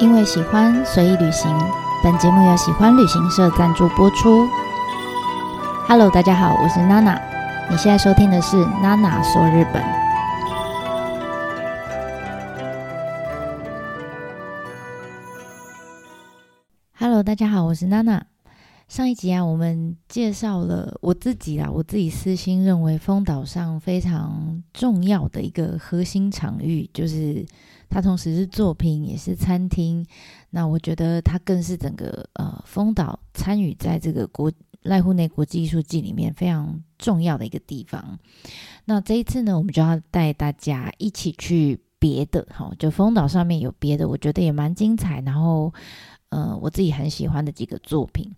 因为喜欢，随意旅行。本节目由喜欢旅行社赞助播出。Hello，大家好，我是娜娜。你现在收听的是娜娜说日本。Hello，大家好，我是娜娜。上一集啊，我们介绍了我自己啦，我自己私心认为丰岛上非常重要的一个核心场域，就是。它同时是作品，也是餐厅。那我觉得它更是整个呃丰岛参与在这个国濑户内国际艺术季里面非常重要的一个地方。那这一次呢，我们就要带大家一起去别的，哈，就丰岛上面有别的，我觉得也蛮精彩。然后。呃，我自己很喜欢的几个作品。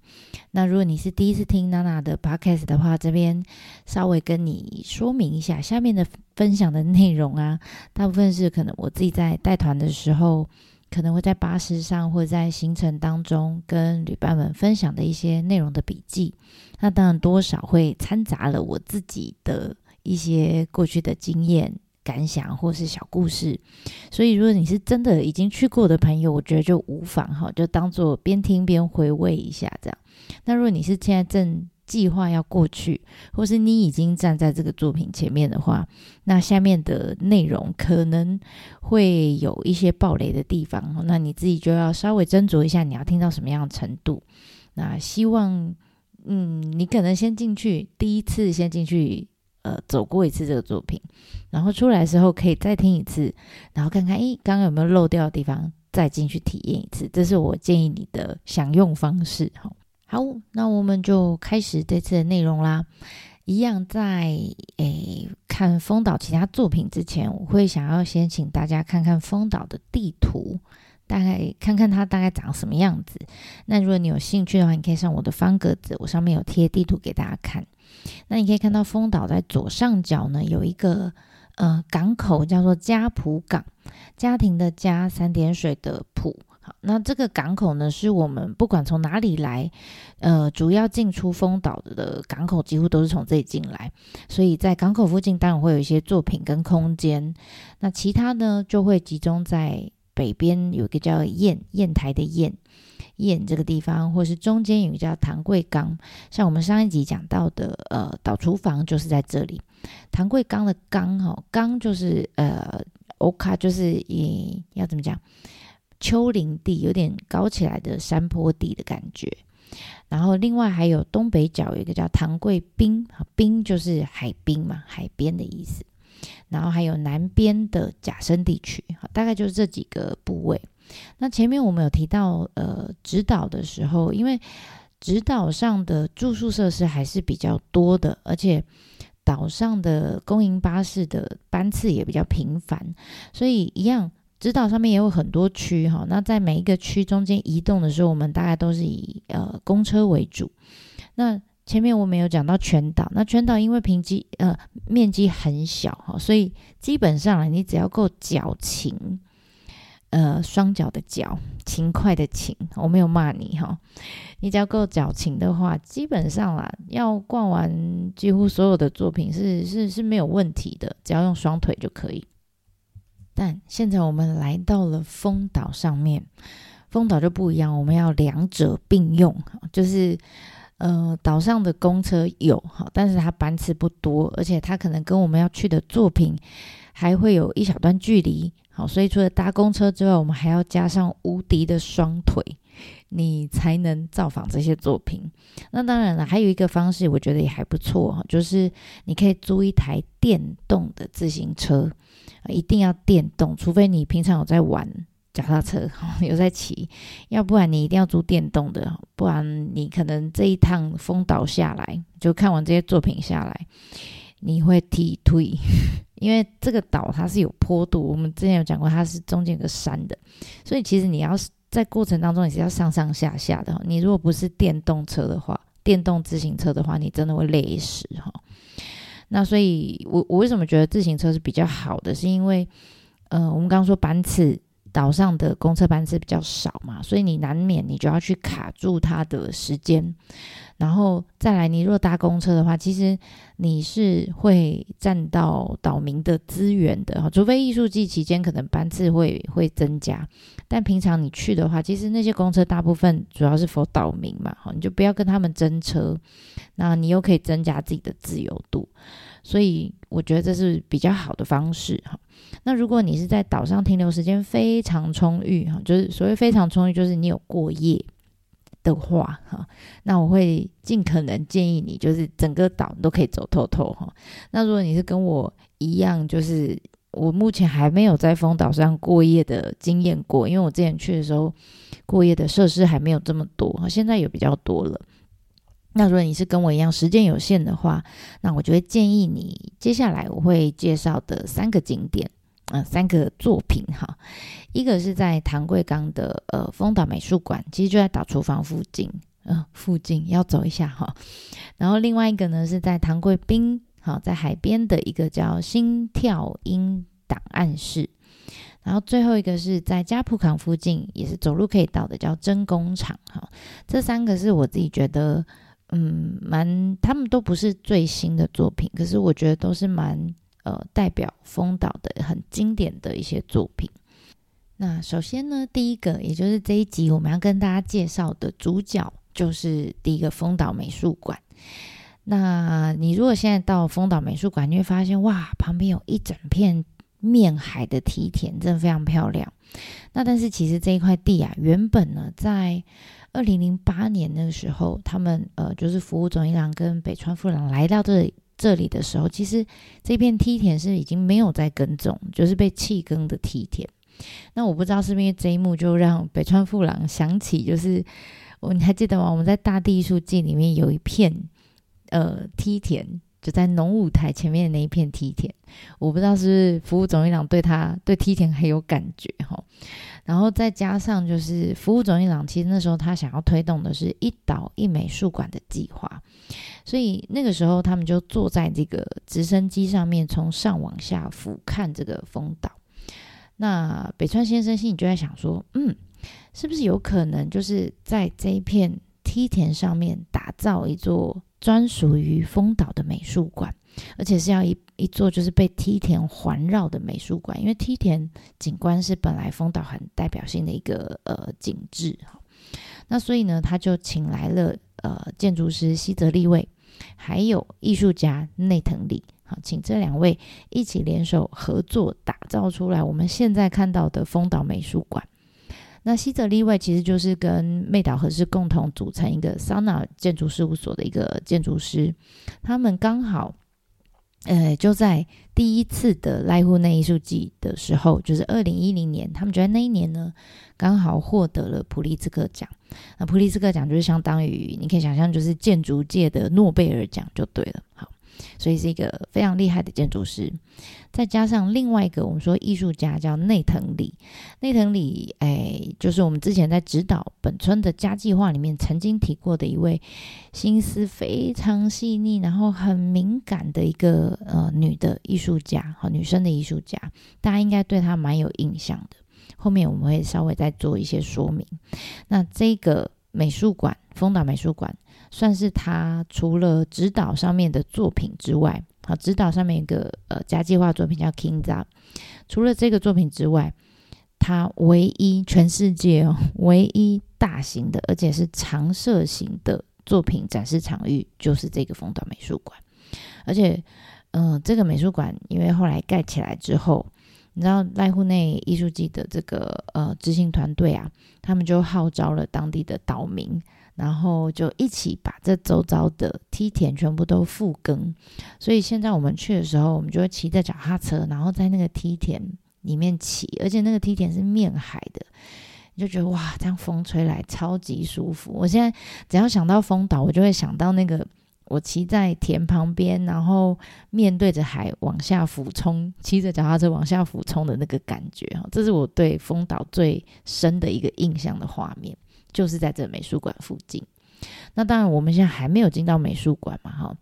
那如果你是第一次听娜娜的 podcast 的话，这边稍微跟你说明一下，下面的分享的内容啊，大部分是可能我自己在带团的时候，可能会在巴士上或者在行程当中跟旅伴们分享的一些内容的笔记。那当然多少会掺杂了我自己的一些过去的经验。感想或是小故事，所以如果你是真的已经去过的朋友，我觉得就无妨哈，就当做边听边回味一下这样。那如果你是现在正计划要过去，或是你已经站在这个作品前面的话，那下面的内容可能会有一些爆雷的地方，那你自己就要稍微斟酌一下，你要听到什么样的程度。那希望，嗯，你可能先进去，第一次先进去。呃，走过一次这个作品，然后出来的时候可以再听一次，然后看看，诶，刚刚有没有漏掉的地方，再进去体验一次。这是我建议你的享用方式。好，好，那我们就开始这次的内容啦。一样在诶看丰岛其他作品之前，我会想要先请大家看看丰岛的地图，大概看看它大概长什么样子。那如果你有兴趣的话，你可以上我的方格子，我上面有贴地图给大家看。那你可以看到丰岛在左上角呢，有一个呃港口叫做家浦港，家庭的家，三点水的浦。好，那这个港口呢，是我们不管从哪里来，呃，主要进出丰岛的港口几乎都是从这里进来，所以在港口附近当然会有一些作品跟空间。那其他呢，就会集中在北边有一个叫燕燕台的燕。砚这个地方，或是中间有一个叫唐桂冈，像我们上一集讲到的，呃，岛厨房就是在这里。唐桂冈的冈哈，冈就是呃，欧卡就是以要怎么讲，丘陵地有点高起来的山坡地的感觉。然后另外还有东北角有一个叫唐桂滨，滨就是海滨嘛，海边的意思。然后还有南边的假生地区，大概就是这几个部位。那前面我们有提到，呃，直岛的时候，因为直岛上的住宿设施还是比较多的，而且岛上的公营巴士的班次也比较频繁，所以一样，直岛上面也有很多区哈。那在每一个区中间移动的时候，我们大概都是以呃公车为主。那前面我们有讲到全岛，那全岛因为平积呃面积很小哈，所以基本上你只要够矫情。呃，双脚的脚，勤快的勤，我没有骂你哈。你只要够矫情的话，基本上啦，要逛完几乎所有的作品是是是没有问题的，只要用双腿就可以。但现在我们来到了丰岛上面，丰岛就不一样，我们要两者并用，就是呃，岛上的公车有哈，但是它班次不多，而且它可能跟我们要去的作品还会有一小段距离。好，所以除了搭公车之外，我们还要加上无敌的双腿，你才能造访这些作品。那当然了，还有一个方式，我觉得也还不错，就是你可以租一台电动的自行车，一定要电动，除非你平常有在玩脚踏车，有在骑，要不然你一定要租电动的，不然你可能这一趟丰岛下来，就看完这些作品下来，你会踢腿。因为这个岛它是有坡度，我们之前有讲过，它是中间有个山的，所以其实你要是在过程当中你是要上上下下的。你如果不是电动车的话，电动自行车的话，你真的会累死哈。那所以我我为什么觉得自行车是比较好的？是因为呃，我们刚刚说班次岛上的公车班次比较少嘛，所以你难免你就要去卡住它的时间。然后再来，你若搭公车的话，其实你是会占到岛民的资源的哈，除非艺术季期间可能班次会会增加，但平常你去的话，其实那些公车大部分主要是否岛民嘛，哈，你就不要跟他们争车，那你又可以增加自己的自由度，所以我觉得这是比较好的方式哈。那如果你是在岛上停留时间非常充裕哈，就是所谓非常充裕，就是你有过夜。的话，哈，那我会尽可能建议你，就是整个岛都可以走透透，哈。那如果你是跟我一样，就是我目前还没有在丰岛上过夜的经验过，因为我之前去的时候，过夜的设施还没有这么多，现在有比较多了。那如果你是跟我一样时间有限的话，那我就会建议你，接下来我会介绍的三个景点。嗯，三个作品哈，一个是在唐贵冈的呃丰岛美术馆，其实就在岛厨房附近，嗯、附近要走一下哈。然后另外一个呢是在唐贵滨，好，在海边的一个叫心跳音档案室。然后最后一个是在加普港附近，也是走路可以到的，叫真工厂哈。这三个是我自己觉得，嗯，蛮，他们都不是最新的作品，可是我觉得都是蛮。呃，代表丰岛的很经典的一些作品。那首先呢，第一个，也就是这一集我们要跟大家介绍的主角，就是第一个丰岛美术馆。那你如果现在到丰岛美术馆，你会发现，哇，旁边有一整片面海的梯田，真的非常漂亮。那但是其实这一块地啊，原本呢，在二零零八年那个时候，他们呃，就是服务总一郎跟北川富郎来到这里。这里的时候，其实这片梯田是已经没有在耕种，就是被弃耕的梯田。那我不知道是不是因为这一幕就让北川富郎想起，就是我你还记得吗？我们在大地艺术季里面有一片呃梯田，就在农舞台前面的那一片梯田。我不知道是不是福屋忠一郎对他对梯田很有感觉哈。然后再加上就是服务总一郎，其实那时候他想要推动的是一岛一美术馆的计划。所以那个时候，他们就坐在这个直升机上面，从上往下俯瞰这个丰岛。那北川先生心里就在想说：“嗯，是不是有可能就是在这一片梯田上面打造一座专属于丰岛的美术馆，而且是要一一座就是被梯田环绕的美术馆？因为梯田景观是本来丰岛很代表性的一个呃景致哈。那所以呢，他就请来了。”呃，建筑师西泽立卫，还有艺术家内藤里，好，请这两位一起联手合作，打造出来我们现在看到的丰岛美术馆。那西泽立卫其实就是跟妹岛和世共同组成一个 Sana 建筑事务所的一个建筑师，他们刚好。呃，就在第一次的濑户内艺术季的时候，就是二零一零年，他们觉得那一年呢，刚好获得了普利兹克奖。那普利兹克奖就是相当于，你可以想象，就是建筑界的诺贝尔奖就对了。好。所以是一个非常厉害的建筑师，再加上另外一个我们说艺术家叫内藤里，内藤里哎，就是我们之前在指导本村的家计划里面曾经提过的一位心思非常细腻，然后很敏感的一个呃女的艺术家，好，女生的艺术家，大家应该对她蛮有印象的。后面我们会稍微再做一些说明。那这个美术馆，丰岛美术馆。算是他除了指导上面的作品之外，好，指导上面一个呃家计划作品叫 Kingza。除了这个作品之外，他唯一全世界哦唯一大型的，而且是常设型的作品展示场域，就是这个风岛美术馆。而且，嗯、这个美术馆因为后来盖起来之后，你知道濑户内艺术季的这个呃执行团队啊，他们就号召了当地的岛民。然后就一起把这周遭的梯田全部都复耕，所以现在我们去的时候，我们就会骑着脚踏车，然后在那个梯田里面骑，而且那个梯田是面海的，你就觉得哇，这样风吹来超级舒服。我现在只要想到丰岛，我就会想到那个我骑在田旁边，然后面对着海往下俯冲，骑着脚踏车往下俯冲的那个感觉哈，这是我对丰岛最深的一个印象的画面。就是在这美术馆附近，那当然我们现在还没有进到美术馆嘛，哈。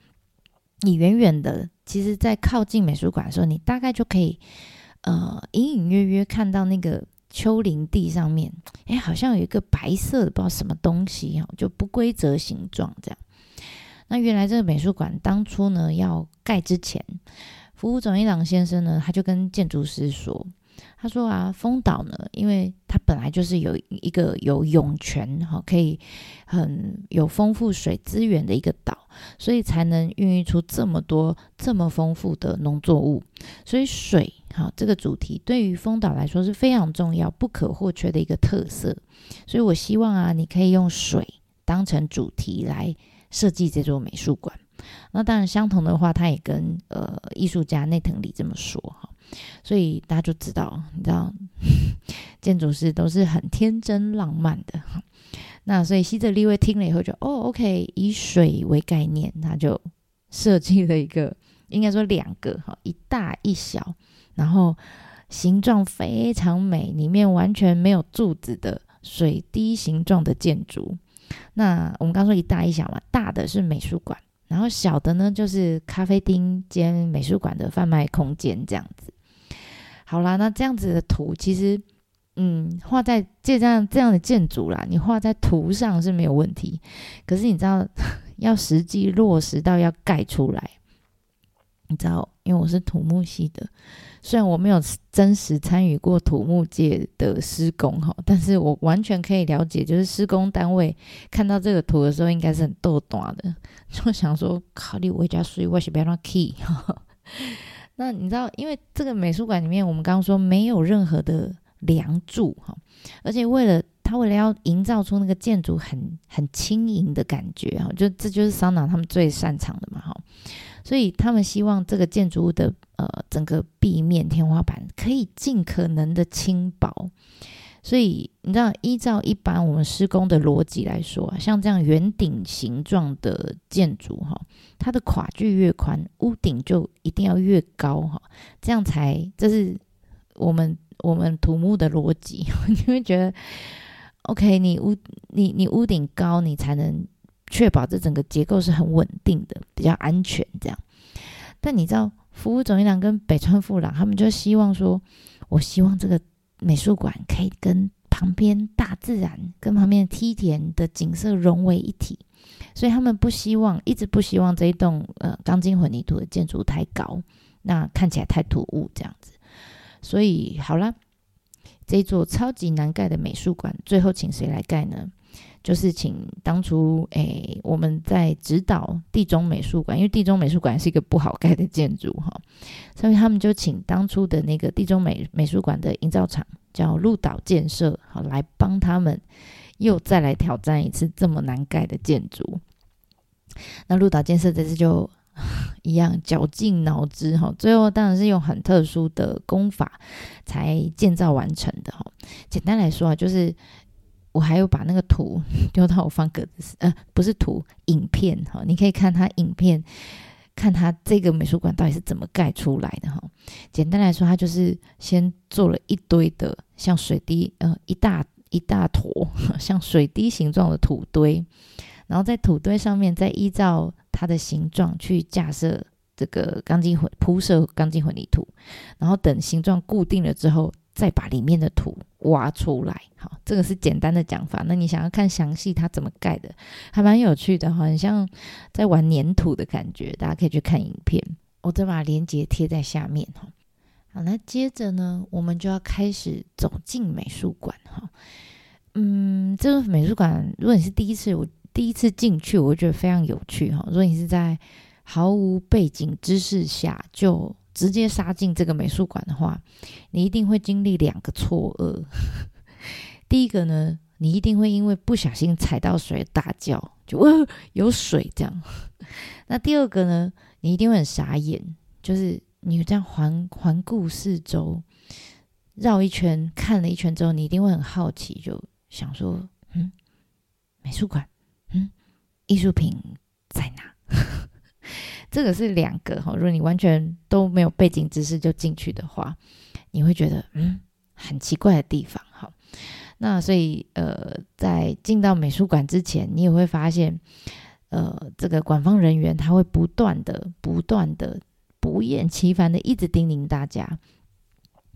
你远远的，其实，在靠近美术馆的时候，你大概就可以，呃，隐隐约约看到那个丘陵地上面，哎，好像有一个白色的不知道什么东西哈，就不规则形状这样。那原来这个美术馆当初呢要盖之前，服务总一郎先生呢他就跟建筑师说。他说啊，丰岛呢，因为它本来就是有一个有涌泉哈，可以很有丰富水资源的一个岛，所以才能孕育出这么多这么丰富的农作物。所以水哈这个主题对于丰岛来说是非常重要、不可或缺的一个特色。所以我希望啊，你可以用水当成主题来设计这座美术馆。那当然，相同的话，他也跟呃艺术家内藤里这么说哈。所以大家就知道，你知道，建筑师都是很天真浪漫的。那所以西泽立卫听了以后就，哦，OK，以水为概念，他就设计了一个，应该说两个哈，一大一小，然后形状非常美，里面完全没有柱子的水滴形状的建筑。那我们刚说一大一小嘛，大的是美术馆，然后小的呢就是咖啡厅兼美术馆的贩卖空间这样子。好啦，那这样子的图其实，嗯，画在这样这样的建筑啦，你画在图上是没有问题。可是你知道，要实际落实到要盖出来，你知道，因为我是土木系的，虽然我没有真实参与过土木界的施工哈，但是我完全可以了解，就是施工单位看到这个图的时候，应该是很逗短的，就想说，考虑我家水，我是不要乱 key。那你知道，因为这个美术馆里面，我们刚刚说没有任何的梁柱哈，而且为了他为了要营造出那个建筑很很轻盈的感觉哈，就这就是桑拿他们最擅长的嘛哈，所以他们希望这个建筑物的呃整个壁面天花板可以尽可能的轻薄。所以你知道，依照一般我们施工的逻辑来说啊，像这样圆顶形状的建筑哈，它的跨距越宽，屋顶就一定要越高哈，这样才这是我们我们土木的逻辑。你会觉得，OK，你屋你你屋顶高，你才能确保这整个结构是很稳定的，比较安全这样。但你知道，福武总一郎跟北川富朗他们就希望说，我希望这个。美术馆可以跟旁边大自然、跟旁边梯田的景色融为一体，所以他们不希望，一直不希望这一栋呃钢筋混凝土的建筑太高，那看起来太突兀这样子。所以好了，这座超级难盖的美术馆，最后请谁来盖呢？就是请当初诶、我们在指导地中美术馆，因为地中美术馆是一个不好盖的建筑哈，所以他们就请当初的那个地中美美术馆的营造厂叫鹿岛建设，好来帮他们又再来挑战一次这么难盖的建筑。那鹿岛建设这次就一样绞尽脑汁哈，最后当然是用很特殊的工法才建造完成的哈。简单来说啊，就是。我还有把那个图 丢到我方格子，呃，不是图，影片哈，你可以看他影片，看他这个美术馆到底是怎么盖出来的哈。简单来说，他就是先做了一堆的像水滴，呃，一大一大坨 像水滴形状的土堆，然后在土堆上面再依照它的形状去架设这个钢筋混铺设钢筋混凝土，然后等形状固定了之后。再把里面的土挖出来，好，这个是简单的讲法。那你想要看详细它怎么盖的，还蛮有趣的哈，很像在玩粘土的感觉。大家可以去看影片，我再把链接贴在下面哈。好，那接着呢，我们就要开始走进美术馆哈。嗯，这个美术馆，如果你是第一次，我第一次进去，我觉得非常有趣哈。如果你是在毫无背景知识下就直接杀进这个美术馆的话，你一定会经历两个错愕。第一个呢，你一定会因为不小心踩到水大叫，就哇有水这样。那第二个呢，你一定会很傻眼，就是你这样环环顾四周，绕一圈看了一圈之后，你一定会很好奇，就想说，嗯，美术馆，嗯，艺术品在哪？这个是两个哈，如果你完全都没有背景知识就进去的话，你会觉得嗯很奇怪的地方哈。那所以呃，在进到美术馆之前，你也会发现呃，这个馆方人员他会不断的、不断的、不厌其烦的一直叮咛大家，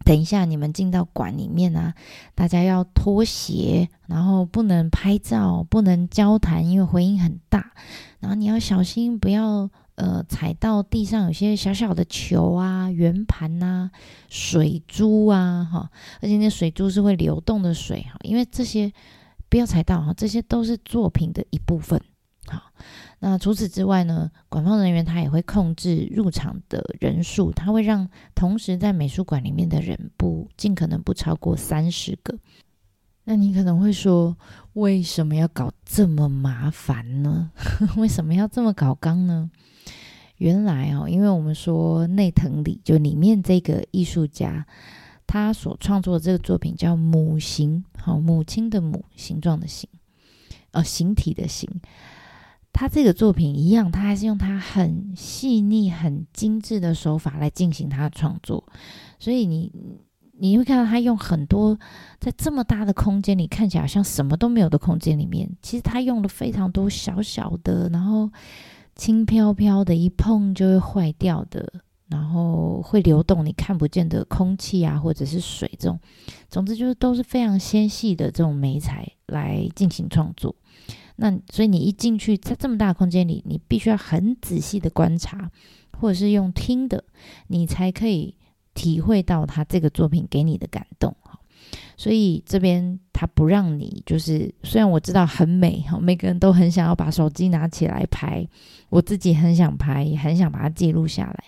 等一下你们进到馆里面啊，大家要脱鞋，然后不能拍照，不能交谈，因为回音很大。然后你要小心，不要呃踩到地上有些小小的球啊、圆盘呐、水珠啊，哈，而且那水珠是会流动的水哈，因为这些不要踩到哈，这些都是作品的一部分。好，那除此之外呢，管方人员他也会控制入场的人数，他会让同时在美术馆里面的人不尽可能不超过三十个。那你可能会说，为什么要搞这么麻烦呢？为什么要这么搞刚呢？原来哦，因为我们说内藤里就里面这个艺术家，他所创作的这个作品叫母形，好，母亲的母，形状的形，呃，形体的形。他这个作品一样，他还是用他很细腻、很精致的手法来进行他的创作，所以你你会看到他用很多在这么大的空间里看起来好像什么都没有的空间里面，其实他用了非常多小小的，然后轻飘飘的，一碰就会坏掉的，然后会流动你看不见的空气啊，或者是水这种，总之就是都是非常纤细的这种媒材来进行创作。那所以你一进去，在这么大空间里，你必须要很仔细的观察，或者是用听的，你才可以体会到他这个作品给你的感动。所以这边他不让你，就是虽然我知道很美哈，每个人都很想要把手机拿起来拍，我自己很想拍，也很想把它记录下来，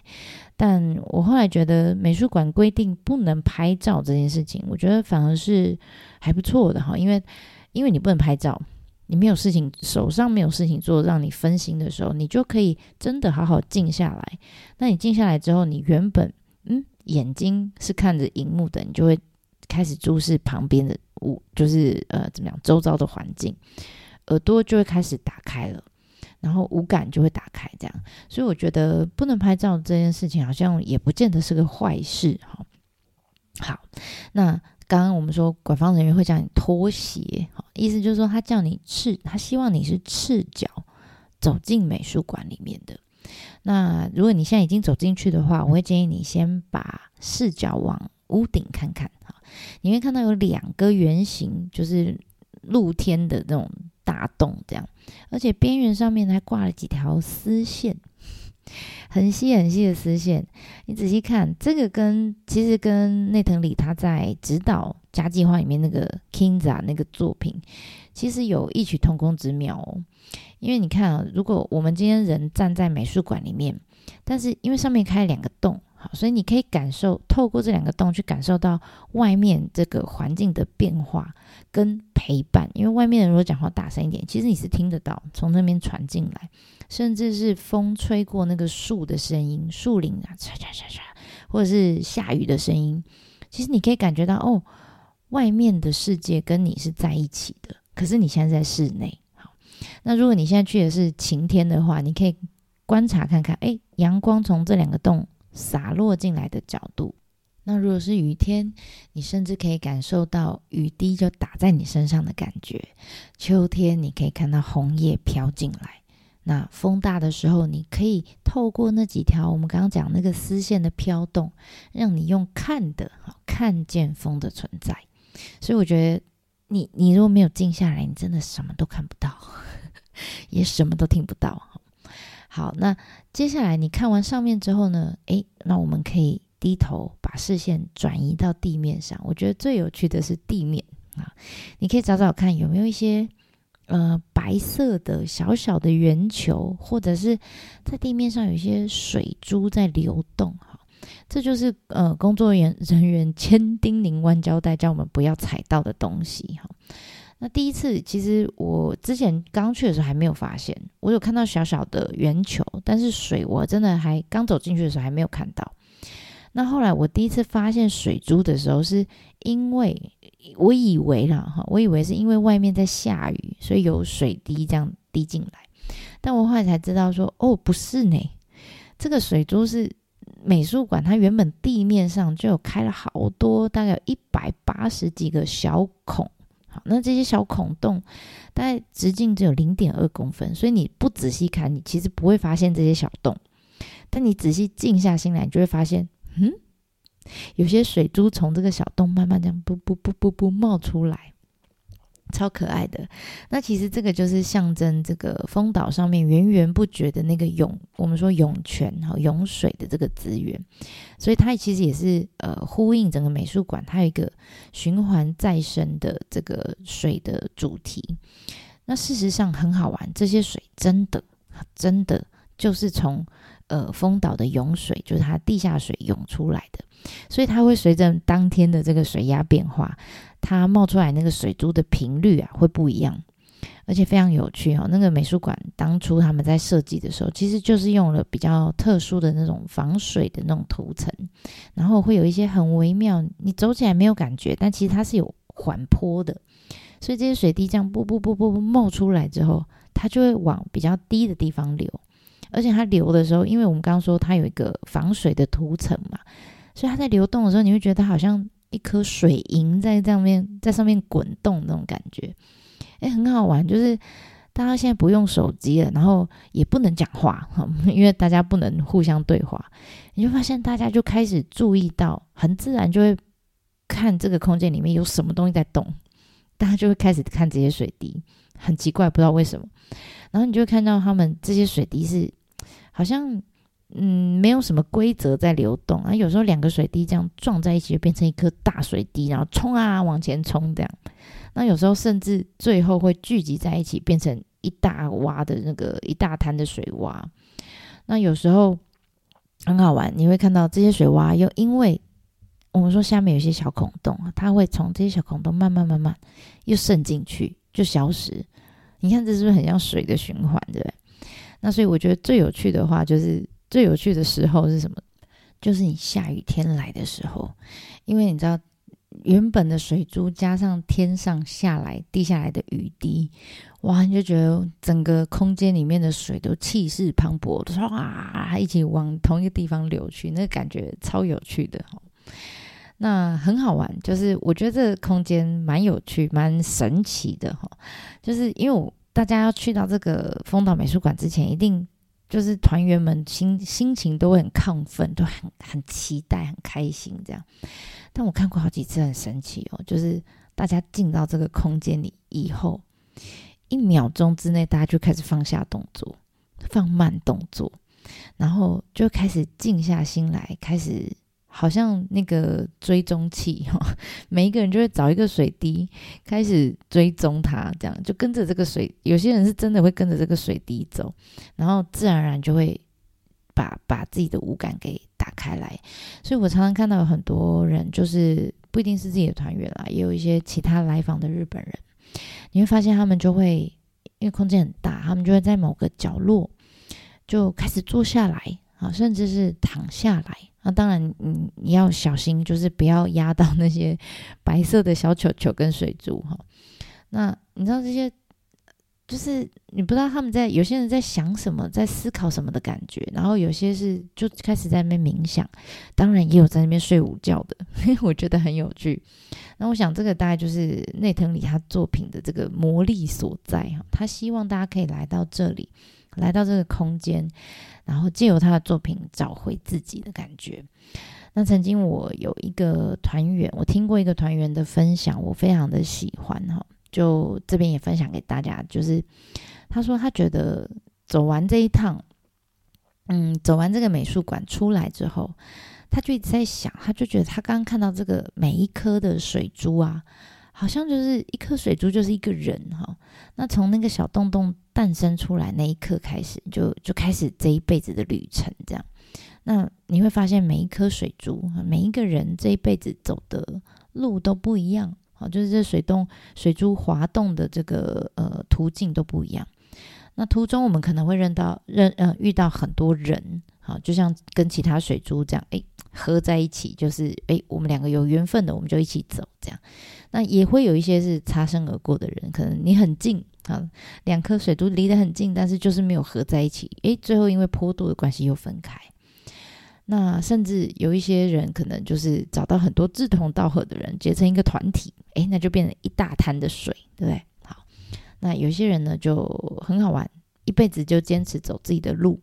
但我后来觉得美术馆规定不能拍照这件事情，我觉得反而是还不错的哈，因为因为你不能拍照。你没有事情，手上没有事情做，让你分心的时候，你就可以真的好好静下来。那你静下来之后，你原本嗯眼睛是看着荧幕的，你就会开始注视旁边的物，就是呃怎么样，周遭的环境，耳朵就会开始打开了，然后五感就会打开，这样。所以我觉得不能拍照这件事情，好像也不见得是个坏事哈。好，那。刚刚我们说，馆方人员会叫你脱鞋，意思就是说，他叫你赤，他希望你是赤脚走进美术馆里面的。那如果你现在已经走进去的话，我会建议你先把视角往屋顶看看，哈，你会看到有两个圆形，就是露天的那种大洞，这样，而且边缘上面还挂了几条丝线。很细很细的丝线，你仔细看，这个跟其实跟内藤里他在指导家计划里面那个 Kinza 那个作品，其实有异曲同工之妙哦。因为你看啊，如果我们今天人站在美术馆里面，但是因为上面开了两个洞。所以你可以感受，透过这两个洞去感受到外面这个环境的变化跟陪伴。因为外面如果讲话大声一点，其实你是听得到，从那边传进来，甚至是风吹过那个树的声音，树林啊，唰唰唰唰，或者是下雨的声音，其实你可以感觉到哦，外面的世界跟你是在一起的。可是你现在在室内，好，那如果你现在去的是晴天的话，你可以观察看看，哎，阳光从这两个洞。洒落进来的角度，那如果是雨天，你甚至可以感受到雨滴就打在你身上的感觉。秋天，你可以看到红叶飘进来。那风大的时候，你可以透过那几条我们刚刚讲那个丝线的飘动，让你用看的看见风的存在。所以我觉得你，你你如果没有静下来，你真的什么都看不到，也什么都听不到。好，那接下来你看完上面之后呢？诶，那我们可以低头把视线转移到地面上。我觉得最有趣的是地面啊，你可以找找看有没有一些呃白色的小小的圆球，或者是在地面上有一些水珠在流动。哈，这就是呃工作人员人员千叮咛万交代叫我们不要踩到的东西。哈。那第一次，其实我之前刚去的时候还没有发现，我有看到小小的圆球，但是水我真的还刚走进去的时候还没有看到。那后来我第一次发现水珠的时候，是因为我以为啦哈，我以为是因为外面在下雨，所以有水滴这样滴进来。但我后来才知道说，哦，不是呢，这个水珠是美术馆它原本地面上就有开了好多，大概有一百八十几个小孔。那这些小孔洞大概直径只有零点二公分，所以你不仔细看，你其实不会发现这些小洞。但你仔细静下心来，你就会发现，嗯，有些水珠从这个小洞慢慢这样噗噗噗噗噗冒出来。超可爱的，那其实这个就是象征这个风岛上面源源不绝的那个涌，我们说涌泉哈，涌水的这个资源，所以它其实也是呃呼应整个美术馆，它有一个循环再生的这个水的主题。那事实上很好玩，这些水真的真的就是从呃丰岛的涌水，就是它地下水涌出来的，所以它会随着当天的这个水压变化。它冒出来那个水珠的频率啊，会不一样，而且非常有趣哦。那个美术馆当初他们在设计的时候，其实就是用了比较特殊的那种防水的那种涂层，然后会有一些很微妙，你走起来没有感觉，但其实它是有缓坡的。所以这些水滴这样啵啵啵啵啵冒出来之后，它就会往比较低的地方流，而且它流的时候，因为我们刚刚说它有一个防水的涂层嘛，所以它在流动的时候，你会觉得它好像。一颗水银在上面，在上面滚动那种感觉，诶，很好玩。就是大家现在不用手机了，然后也不能讲话，因为大家不能互相对话，你就发现大家就开始注意到，很自然就会看这个空间里面有什么东西在动，大家就会开始看这些水滴，很奇怪，不知道为什么。然后你就看到他们这些水滴是好像。嗯，没有什么规则在流动啊。有时候两个水滴这样撞在一起，就变成一颗大水滴，然后冲啊往前冲这样。那有时候甚至最后会聚集在一起，变成一大洼的那个一大滩的水洼。那有时候很好玩，你会看到这些水洼又因为我们说下面有些小孔洞，它会从这些小孔洞慢慢慢慢又渗进去，就消失。你看这是不是很像水的循环，对不对？那所以我觉得最有趣的话就是。最有趣的时候是什么？就是你下雨天来的时候，因为你知道，原本的水珠加上天上下来滴下来的雨滴，哇，你就觉得整个空间里面的水都气势磅礴，都唰一起往同一个地方流去，那感觉超有趣的哈。那很好玩，就是我觉得这个空间蛮有趣、蛮神奇的哈。就是因为我大家要去到这个丰岛美术馆之前，一定。就是团员们心心情都会很亢奋，都很很期待、很开心这样。但我看过好几次，很神奇哦。就是大家进到这个空间里以后，一秒钟之内，大家就开始放下动作，放慢动作，然后就开始静下心来，开始。好像那个追踪器哈，每一个人就会找一个水滴，开始追踪它，这样就跟着这个水。有些人是真的会跟着这个水滴走，然后自然而然就会把把自己的五感给打开来。所以我常常看到有很多人，就是不一定是自己的团员啦，也有一些其他来访的日本人，你会发现他们就会因为空间很大，他们就会在某个角落就开始坐下来啊，甚至是躺下来。那当然，你你要小心，就是不要压到那些 白色的小球球跟水珠哈。那你知道这些，就是你不知道他们在有些人在想什么，在思考什么的感觉。然后有些是就开始在那边冥想，当然也有在那边睡午觉的，我觉得很有趣。那我想这个大概就是内藤里他作品的这个魔力所在哈。他希望大家可以来到这里。来到这个空间，然后借由他的作品找回自己的感觉。那曾经我有一个团员，我听过一个团员的分享，我非常的喜欢哈，就这边也分享给大家。就是他说他觉得走完这一趟，嗯，走完这个美术馆出来之后，他就一直在想，他就觉得他刚刚看到这个每一颗的水珠啊。好像就是一颗水珠，就是一个人哈。那从那个小洞洞诞生出来那一刻开始，就就开始这一辈子的旅程。这样，那你会发现每一颗水珠，每一个人这一辈子走的路都不一样。好，就是这水洞水珠滑动的这个呃途径都不一样。那途中我们可能会认到认呃遇到很多人，好，就像跟其他水珠这样，诶，合在一起，就是诶，我们两个有缘分的，我们就一起走这样。那也会有一些是擦身而过的人，可能你很近啊，两颗水珠离得很近，但是就是没有合在一起，诶，最后因为坡度的关系又分开。那甚至有一些人可能就是找到很多志同道合的人，结成一个团体，诶，那就变成一大滩的水，对不对？好，那有些人呢就很好玩，一辈子就坚持走自己的路，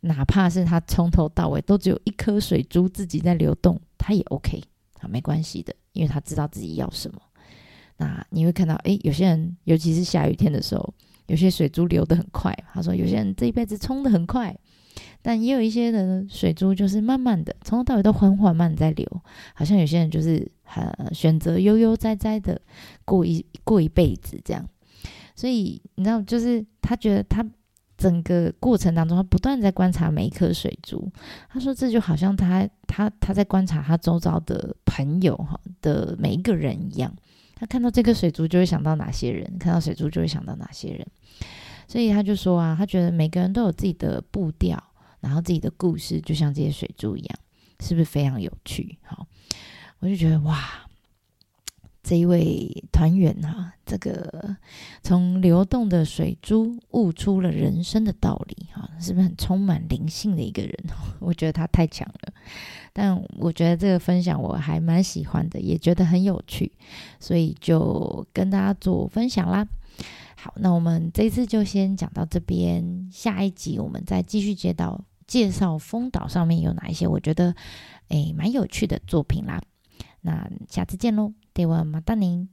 哪怕是他从头到尾都只有一颗水珠自己在流动。他也 OK 啊，没关系的，因为他知道自己要什么。那你会看到，诶，有些人，尤其是下雨天的时候，有些水珠流得很快。他说，有些人这一辈子冲得很快，但也有一些人水珠就是慢慢的，从头到尾都缓缓慢在流。好像有些人就是很选择悠悠哉哉的过一过一辈子这样。所以你知道，就是他觉得他整个过程当中，他不断在观察每一颗水珠。他说，这就好像他他他在观察他周遭的朋友哈的每一个人一样。他看到这颗水珠就会想到哪些人，看到水珠就会想到哪些人，所以他就说啊，他觉得每个人都有自己的步调，然后自己的故事，就像这些水珠一样，是不是非常有趣？好，我就觉得哇。这一位团员哈，这个从流动的水珠悟出了人生的道理哈，是不是很充满灵性的一个人？我觉得他太强了，但我觉得这个分享我还蛮喜欢的，也觉得很有趣，所以就跟大家做分享啦。好，那我们这次就先讲到这边，下一集我们再继续接到介绍丰岛上面有哪一些我觉得诶蛮有趣的作品啦。那下次见喽。ではまたね。